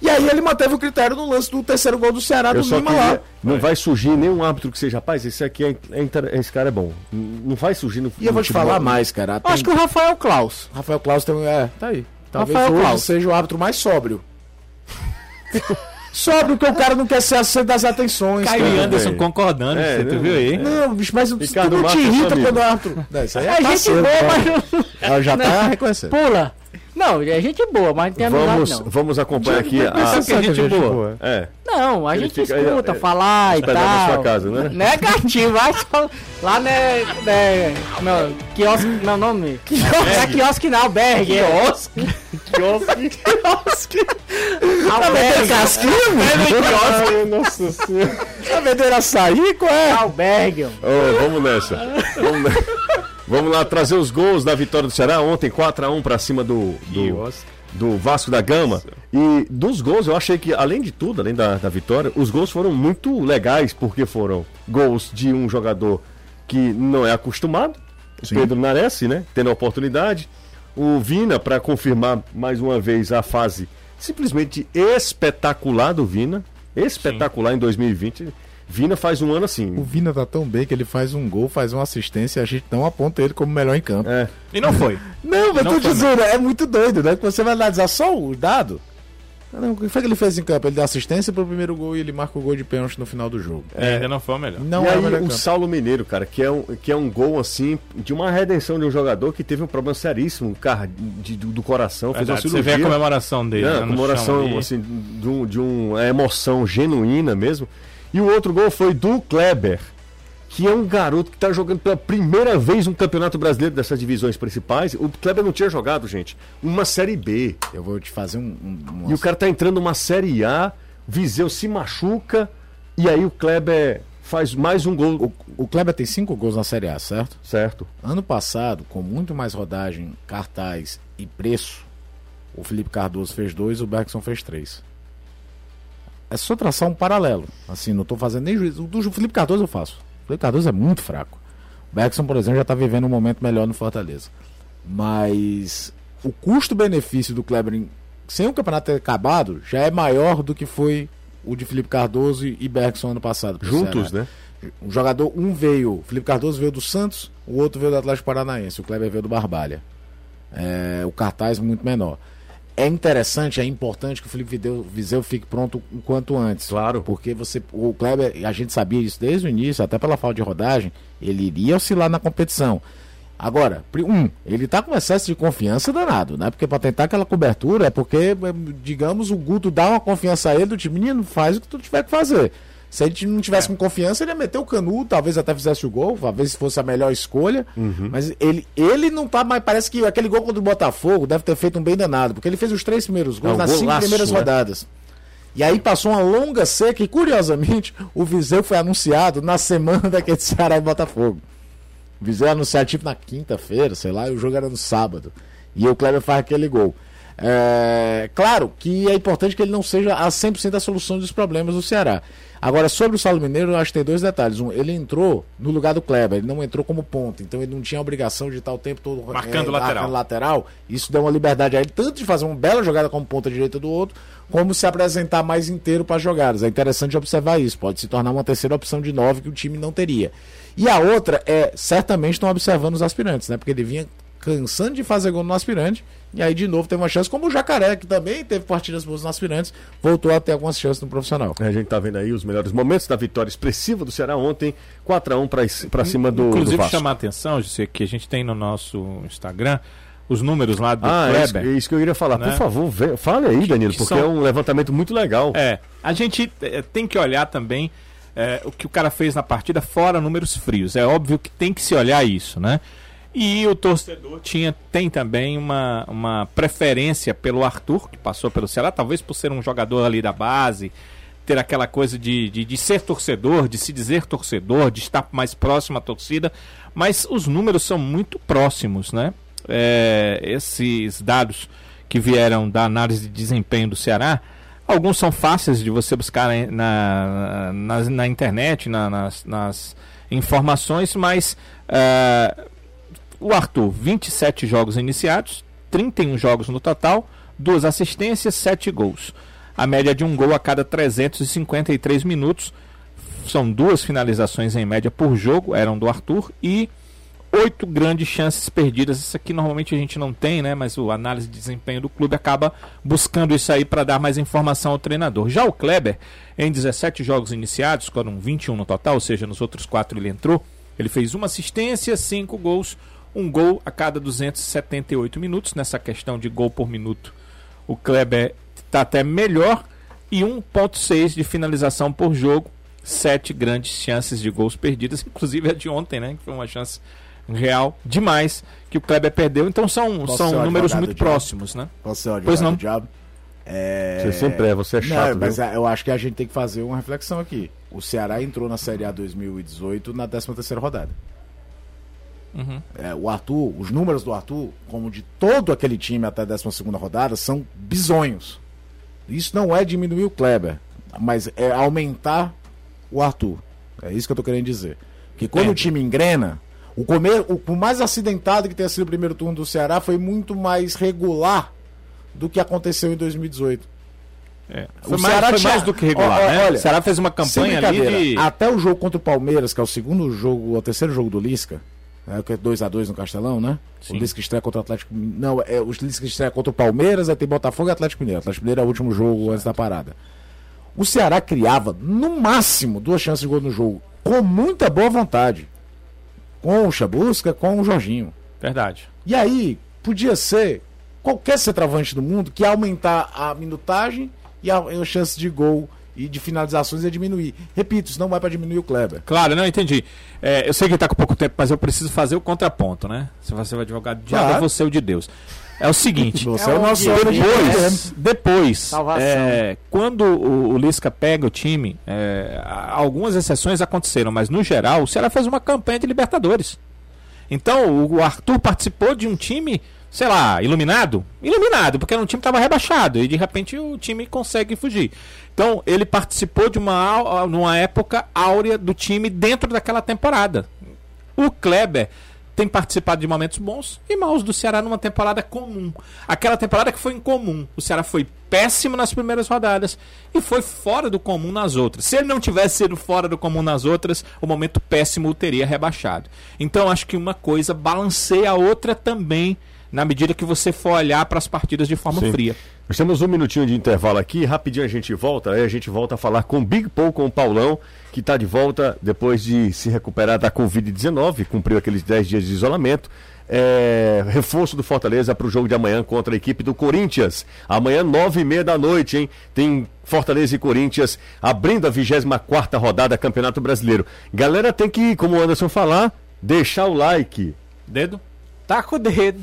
E aí ele manteve o critério no lance do terceiro gol do Ceará Eu do Lima queria, lá. não vai surgir nenhum árbitro que seja, rapaz, esse aqui é, é inter- esse cara é bom. Não vai surgir no E eu vou te falar mais, cara. Eu Acho que o Rafael Klaus. Rafael Claus tem. É, tá aí. Talvez Rafael hoje Claus. seja o árbitro mais sóbrio. sóbrio porque o cara não quer ser a centro das atenções. Caio cara. e Anderson velho. concordando, É, você não- viu aí? Não, bicho, mas tu Ricardo não te é irrita quando o árbitro. Não, isso aí é, É gente parceiro, boa, mas Ela já tá reconhecendo. pula. Não, é gente boa, mas não tem amizade Vamos, não. vamos acompanhar aqui a. Sabe que é gente boa? É. Não, a Ele gente fica- escuta é, falar e hospedado na tal. sua casa, né? Negativo, vai só. Lá né. né meu, quiosque. Meu nome? Não é quiosque não, Berg. Quiosque? Quiosque? Quiosque? Albergue. Ai, nossa senhora. Tá vendendo açaí? Qual é? Albergue. Ô, vamos nessa. Vamos, ne- vamos lá trazer os gols da vitória do Ceará ontem, 4x1 pra cima do, do, do Vasco da Gama. E dos gols, eu achei que, além de tudo, além da, da vitória, os gols foram muito legais, porque foram gols de um jogador que não é acostumado, o Pedro Nares, né? Tendo a oportunidade. O Vina, para confirmar mais uma vez a fase simplesmente espetacular do Vina. Espetacular em 2020. Vina faz um ano assim. O Vina tá tão bem que ele faz um gol, faz uma assistência e a gente não aponta ele como melhor em campo. É. E não foi. Não, mas Não tô foi dizendo, é muito doido, né? Que você vai analisar só o dado. Não, o que foi que ele fez em campo? Ele dá assistência pro primeiro gol e ele marca o gol de pênalti no final do jogo. É, ainda não foi o melhor. Não e é o aí o campo. Saulo Mineiro, cara, que é, um, que é um gol assim, de uma redenção de um jogador que teve um problema seríssimo cara, de, do, do coração, fez uma Verdade, você vê cirurgia. a comemoração dele. Não, né, comemoração assim, de, um, de uma emoção genuína mesmo. E o outro gol foi do Kleber, que é um garoto que está jogando pela primeira vez um campeonato brasileiro dessas divisões principais. O Kleber não tinha jogado, gente, uma Série B. Eu vou te fazer um. um- uma- E o cara tá entrando numa Série A, Viseu se machuca, e aí o Kleber faz mais um gol. O, o Kleber tem cinco gols na Série A, certo? Certo. Ano passado, com muito mais rodagem, cartaz e preço, o Felipe Cardoso fez dois, o Bergson fez três. É só traçar um paralelo. Assim, não tô fazendo nem juízo. O do Felipe Cardoso eu faço. O Felipe Cardoso é muito fraco. O Bergson, por exemplo, já tá vivendo um momento melhor no Fortaleza. Mas o custo-benefício do Kleber em- sem o campeonato ter acabado já é maior do que foi o de Felipe Cardoso e Bergson ano passado. Juntos, né? Um jogador, um veio, o Felipe Cardoso veio do Santos, o outro veio do Atlético Paranaense, o Kleber veio do Barbalha. É, o cartaz muito menor. É interessante, é importante que o Felipe Viseu, Viseu fique pronto o quanto antes. Claro. Porque você, o Kleber, a gente sabia isso desde o início, até pela falta de rodagem, ele iria oscilar na competição. Agora, um, ele tá com excesso de confiança danado, né? Porque pra tentar aquela cobertura é porque, eh, digamos, o Guto dá uma confiança a ele do tipo, menino, faz o que tu tiver que fazer. Se ele não tivesse com confiança, ele ia meter o canu, talvez até fizesse o gol, talvez fosse a melhor escolha. Mas ele, ele não tá mais. Parece que aquele gol contra o Botafogo deve ter feito um bem danado, porque ele fez os três primeiros gols É nas cinco golaço, primeiras né? rodadas. E aí passou uma longa seca e, curiosamente, o Viseu foi anunciado na semana daquele Ceará e Botafogo. O Viseu ia anunciar tipo na quinta-feira, sei lá, e o jogo era no sábado. E o Kleber faz aquele gol. É, claro que é importante que ele não seja a 100% a solução dos problemas do Ceará. Agora, sobre o Saulo Mineiro, eu acho que tem dois detalhes. Um, ele entrou no lugar do Kleber, ele não entrou como ponta, então ele não tinha a obrigação de estar o tempo todo Marcando é, lateral. lateral. Isso deu uma liberdade a ele, tanto de fazer uma bela jogada como ponta direita do outro, como se apresentar mais inteiro para as jogadas. É interessante observar isso. Pode se tornar uma terceira opção de nove que o time não teria. E a outra é, certamente estão observando os aspirantes, né? Porque ele vinha cansando de fazer gol no aspirante, e aí de novo teve uma chance, como o Jacaré, que também teve partidas boas no aspirantes, voltou a ter algumas chances no profissional. A gente tá vendo aí os melhores momentos da vitória expressiva do Ceará ontem, 4x1 pra, pra cima do, do Inclusive, Vasco. chamar a atenção, José, que a gente tem no nosso Instagram os números lá do Ah, é isso, Kleber. é isso que eu iria falar. né? Por favor, vê- fale aí, Danilo, que porque são- é um levantamento muito legal. É, a gente é, tem que olhar também é, o que o cara fez na partida fora números frios. É óbvio que tem que se olhar isso, né? E o torcedor tinha, tem também uma, uma preferência pelo Arthur, que passou pelo Ceará, talvez por ser um jogador ali da base, ter aquela coisa de, de, de ser torcedor, de se dizer torcedor, de estar mais próximo à torcida, mas os números são muito próximos, né? É, esses dados que vieram da análise de desempenho do Ceará, alguns são fáceis de você buscar na, na, na internet, na- nas, nas informações, mas ah, o Arthur, 27 jogos iniciados, 31 jogos no total, duas assistências, 7 gols. A média de um gol a cada 353 minutos. São duas finalizações em média por jogo, eram do Arthur, e oito grandes chances perdidas. Isso aqui normalmente a gente não tem, né? Mas o análise de desempenho do clube acaba buscando isso aí para dar mais informação ao treinador. Já o Kleber, em 17 jogos iniciados, foram 21 no total, ou seja, nos outros quatro ele entrou. Ele fez uma assistência, cinco gols, um gol a cada 278 minutos. Nessa questão de gol por minuto, o Kleber está até melhor. E 1,6 de finalização por jogo. Sete grandes chances de gols perdidas, inclusive a de ontem, né? Que foi uma chance real demais que o Kleber perdeu. Então são, Posso são números muito próximos, né? Posso ser o Pois não. diabo? É... Você sempre é, você é chato, Não, mas viu? é, eu acho que a gente tem que fazer uma reflexão aqui. O Ceará entrou na Série A 2018 na 13ª rodada. Uhum. É, o Arthur, os números do Arthur, como de todo aquele time até a 12ª rodada, são bizonhos. Isso não é diminuir o Kleber, mas é aumentar o Arthur. É isso que eu tô querendo dizer. Que quando É. o time engrena, o, comer, o, o mais acidentado que tenha sido o primeiro turno do Ceará foi muito mais regular do que aconteceu em 2018. É. O Foi, mais, Ceará foi tinha- mais do que regular, ó, né? olha, o Ceará fez uma campanha ali de... Até o jogo contra o Palmeiras, que é o segundo jogo, o terceiro jogo do Lisca, é, que é 2x2 no Castelão, né? Sim. O Lisca estreia contra o Atlético Não, é, o Lisca estreia contra o Palmeiras, aí tem Botafogo e Atlético Mineiro. Atlético Mineiro é o último jogo antes da parada. O Ceará criava, no máximo, duas chances de gol no jogo, com muita boa vontade. Com o Chabusca, com o Jorginho. Verdade. E aí, podia ser qualquer centroavante do mundo que aumentar a minutagem e a, a chance de gol e de finalizações ia diminuir. Repito, isso não vai para diminuir o Kleber. Claro, não, entendi. É, eu sei que ele tá com pouco tempo, mas eu preciso fazer o contraponto, né? Se você vai advogado de diabo, Claro. eu vou ser o de Deus. É o seguinte. Você É é, o nosso de Depois, depois Salvação. é, quando o, o Lisca pega o time, é, algumas exceções aconteceram, mas no geral o Ceará fez uma campanha de Libertadores. Então o Arthur participou de um time, sei lá, iluminado? Iluminado, porque era um time que estava rebaixado e de repente o time consegue fugir. Então ele participou de uma, numa época áurea do time dentro daquela temporada. O Kleber tem participado de momentos bons e maus do Ceará numa temporada comum. Aquela temporada que foi incomum. O Ceará foi péssimo nas primeiras rodadas e foi fora do comum nas outras. Se ele não tivesse sido fora do comum nas outras, o momento péssimo o teria rebaixado. Então acho que uma coisa balanceia a outra também na medida que você for olhar para as partidas de forma Sim. fria. Nós temos um minutinho de intervalo aqui, rapidinho a gente volta, aí a gente volta a falar com o Big Paul, com o Paulão, que está de volta depois de se recuperar da Covid-19, cumpriu aqueles 10 dias de isolamento. É, reforço do Fortaleza para o jogo de amanhã contra a equipe do Corinthians. Amanhã, nove e meia da noite, hein? Tem Fortaleza e Corinthians abrindo a 24 rodada do Campeonato Brasileiro. Galera tem que, como o Anderson falar, deixar o like Dedo? Tá com o dedo.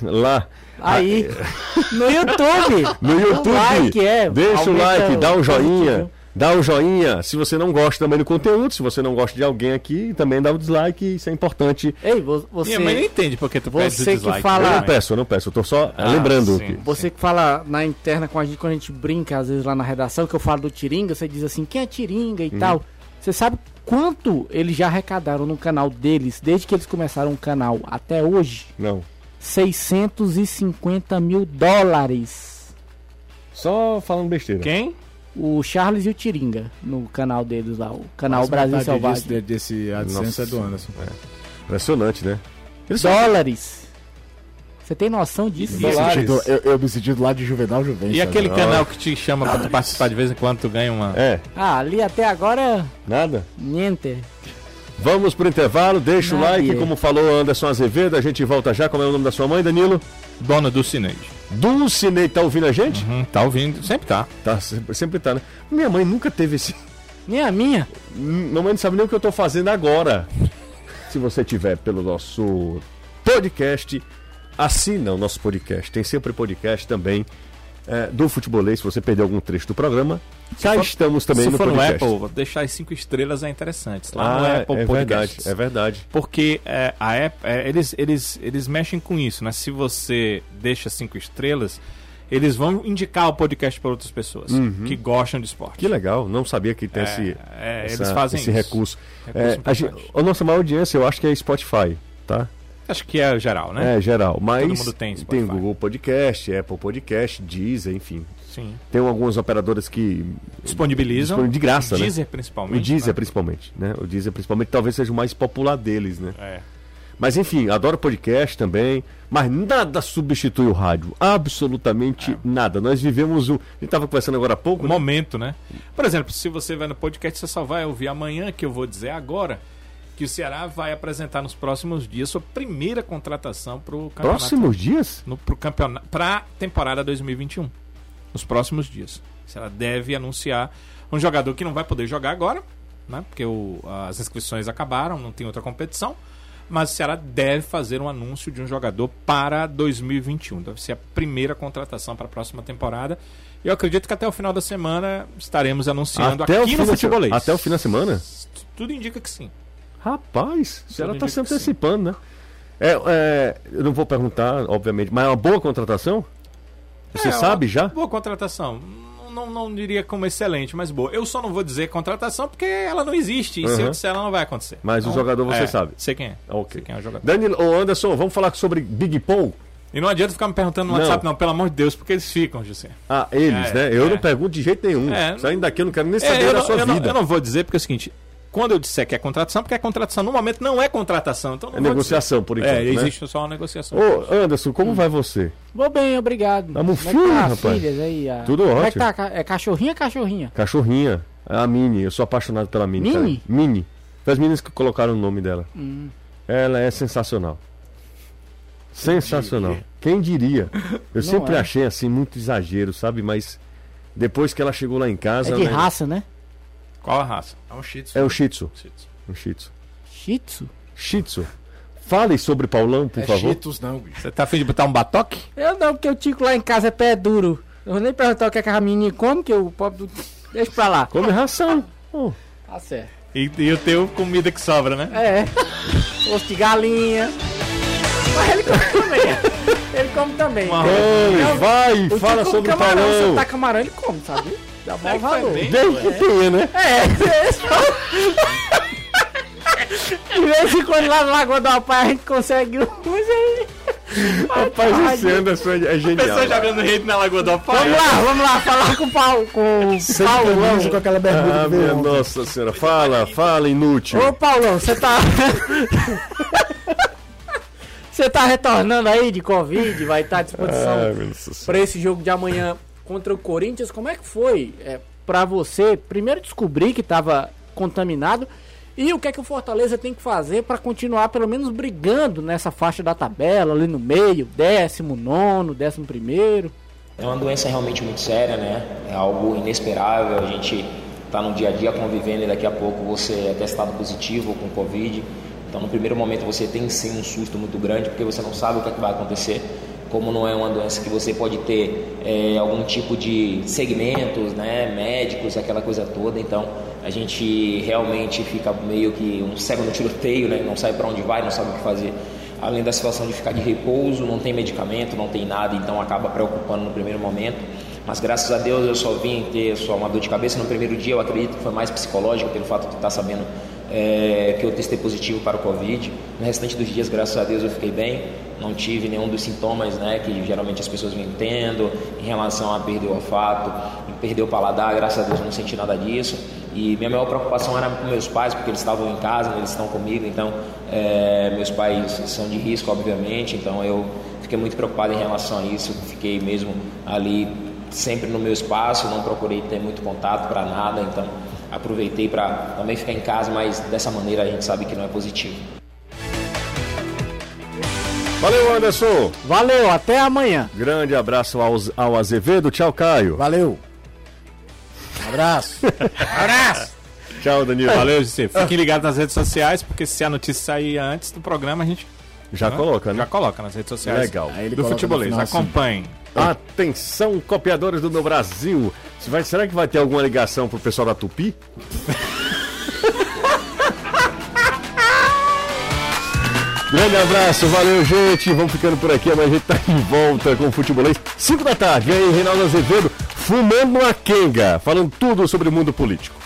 lá. Aí, no YouTube. No YouTube, O like é. deixa o like, dá um o joinha. Dá um joinha. Se você não gosta também do conteúdo, se você não gosta de alguém aqui, também dá o dislike. Isso é importante. Ei, vo- você. Minha mãe não entende porque tu pede você que dislike. fala- Eu Ah, não peço, eu não peço. Eu tô só Ah, lembrando. sim. que- Você que fala na interna com a gente, quando a gente brinca, às vezes lá na redação, que eu falo do Tiringa, você diz assim, quem é Tiringa e tal. Você sabe quanto eles já arrecadaram no canal deles, desde que eles começaram o canal até hoje? Não. 650 mil dólares. Só falando besteira. Quem? O Charles e o Tiringa, no canal deles lá, o canal Quase Brasil Selvagem. disso, de- desse AdSense é do Anderson. Impressionante, né? Eles são- Dólares. Você tem noção disso? Isso. Eu, me senti do- eu, eu me senti do lado de Juvenal Juventus. E aquele agora. canal que te chama pra tu participar de vez em quando, tu ganha uma. É, Ah, ali até agora, nada. niente. Vamos pro intervalo, deixa o like, como falou Anderson Azevedo, a gente volta já. Como é o nome da sua mãe, Danilo? Dona do Cineide. Dulcinei, tá ouvindo a gente? Uhum, tá ouvindo? Sempre tá. Tá, sempre, sempre tá, né? Minha mãe nunca teve esse. Nem a minha. Minha mãe não sabe nem o que eu tô fazendo agora. Se você tiver pelo nosso podcast, assina o nosso podcast. Tem sempre podcast também é, do Futebolês. Se você perdeu algum trecho do programa, já for- estamos também Se no for no podcast. Apple, deixar as cinco estrelas é interessante. Lá ah, no Apple é verdade, Podcasts. é verdade. Porque é, a Apple, é, eles, eles, eles mexem com isso, né? Se você deixa cinco estrelas, eles vão indicar o podcast para outras pessoas que gostam de esporte. Uhum. Que legal, não sabia que tem É, esse, é, essa- esse recurso. Recurso É, a, gente, a nossa maior audiência eu acho que é Spotify, tá? Acho que é geral, né? É, geral. Mas mundo tem tem Spotify. Google Podcast, Apple Podcast, Deezer, enfim. Sim. Tem algumas operadoras que Disponibilizam. De graça, o né? Deezer, principalmente. O Deezer, né? principalmente, né? O Deezer, principalmente, talvez seja o mais popular deles, né? É. Mas enfim, adoro podcast também, mas nada substitui o rádio. Absolutamente É. nada. Nós vivemos um. A gente tava conversando agora há pouco. O né? momento, né? Por exemplo, se você vai no podcast, você só vai ouvir amanhã, que eu vou dizer agora, que o Ceará vai apresentar nos próximos dias sua primeira contratação pro campeonato. Próximos dias? Campeonato, pra temporada 2021. Nos próximos dias. O Ceará deve anunciar um jogador que não vai poder jogar agora, né? Porque o- as inscrições acabaram, não tem outra competição. Mas o Ceará deve fazer um anúncio de um jogador para 2021. Deve ser a primeira contratação para a próxima temporada. E eu acredito que até o final da semana estaremos anunciando Até o, aqui no Futebolês. até o fim da semana? Tudo indica que sim. Rapaz, o Ceará Tudo tá indica se antecipando, né? É, é, eu não vou perguntar, obviamente, mas é uma boa contratação? Você É, sabe já? Boa contratação. Não, não, não diria como excelente, mas boa. Eu só não vou dizer contratação porque ela não existe. E se Uhum. eu disser, ela não vai acontecer. Mas o jogador você é, sabe. Sei quem é. Ok. Sei quem é o jogador. Danilo, ô Anderson, vamos falar sobre Big Paul? E não adianta ficar me perguntando no Não. WhatsApp, não, pelo amor de Deus, porque eles ficam, José. Ah, eles, É, né? Eu é. não pergunto de jeito nenhum. É, Saindo daqui, eu não quero nem É, saber eu, da não, sua eu, não, vida. eu não vou dizer porque é o seguinte: quando eu disser que é contratação, porque é contratação no momento não é contratação. Então não É negociação, por dizer. enquanto. É, né? existe só uma negociação. Ô, Anderson, como vai você? Vou bem, obrigado. Tá Como é filho, tá, rapaz? filhas aí? a- Tudo Como é ótimo. que tá? É cachorrinha ou cachorrinha? Cachorrinha. A Mini, eu sou apaixonado pela Mini. Mini? cara. Mini. Foi as meninas que colocaram o nome dela. Hum. Ela é sensacional. Sensacional. Quem diria? Eu sempre é. achei assim muito exagero, sabe? Mas depois que ela chegou lá em casa. É de né, raça, né? Qual a raça? É um shih tzu. É um Shih Tzu. Um Shih Tzu. Shih Tzu. Shih Tzu. Fale sobre Paulão, por É favor. Cheetos não, bicho. Você tá afim de botar um batoque? Eu não, porque o Tico lá em casa é pé duro. Eu vou nem perguntar o que, é que a menina come, que o pobre do... Deixa pra lá. Come ração. Oh, Tá certo. E, e o teu comida que sobra, né? É. Osso de galinha. Mas ele come também. Ele come também. Come, Não, vai, O fala sobre o camarão. Se Paulão. tá camarão, ele come, sabe? Dá bom É valor. bem. Desde que tenha, né? É, esse De vez em quando lá no Lagoa do Alpai a gente consegue uns aí. Rapaz, esse Anderson é é genial. Pessoa jogando rede na Lagoa do Vamos Alfaia. lá, vamos lá, falar com o Paulo. Com o Paulão. com aquela bermuda Ah, minha nossa senhora. Fala, fala, inútil. Ô Paulão, você tá. Você tá retornando aí de Covid, vai estar à disposição para esse jogo de amanhã contra o Corinthians. Como é que foi é, para você primeiro descobrir que estava contaminado e o que é que o Fortaleza tem que fazer para continuar pelo menos brigando nessa faixa da tabela ali no meio, décimo nono, décimo primeiro? É uma doença realmente muito séria, né? É algo inesperável. A gente está no dia a dia convivendo e daqui a pouco você é testado positivo com Covid. Então, no primeiro momento, você tem sim um susto muito grande porque você não sabe o que, é que vai acontecer. Como não é uma doença que você pode ter é, algum tipo de segmentos, né, médicos, aquela coisa toda, então a gente realmente fica meio que um cego no tiroteio, né? Não sabe para onde vai, não sabe o que fazer além da situação de ficar de repouso, não tem medicamento, não tem nada, então acaba preocupando no primeiro momento. Mas graças a Deus eu só vim ter só uma dor de cabeça no primeiro dia, eu acredito que foi mais psicológico pelo fato de estar sabendo é, que eu testei positivo para o Covid. No restante dos dias, graças a Deus, eu fiquei bem, não tive nenhum dos sintomas né, que geralmente as pessoas vêm tendo em relação a perder o olfato, perder o paladar, graças a Deus eu não senti nada disso. E minha maior preocupação era com meus pais, porque eles estavam em casa, né, eles estão comigo, então é, meus pais são de risco, obviamente, então eu fiquei muito preocupado em relação a isso, fiquei mesmo ali sempre no meu espaço, não procurei ter muito contato para nada, então aproveitei para também ficar em casa, mas dessa maneira a gente sabe que não é positivo. Valeu, Anderson. Valeu, até amanhã. Grande abraço ao, ao Azevedo. Tchau, Caio. Valeu. Abraço. Abraço. Tchau, Danilo. Valeu, José. Fiquem ligados nas redes sociais, porque se a notícia sair antes do programa, a gente Já né, coloca, né? já coloca nas redes sociais. Legal. Aí ele do futebolês. assim. Acompanhem. Atenção, copiadores do meu Brasil. Vai- será que vai ter alguma ligação pro pessoal da Tupi? Grande abraço, valeu, gente. Vamos ficando por aqui. Amanhã a gente tá de volta com o futebolês. 5 da tarde. Aí, Reinaldo Azevedo, fumando uma quenga, falando tudo sobre o mundo político.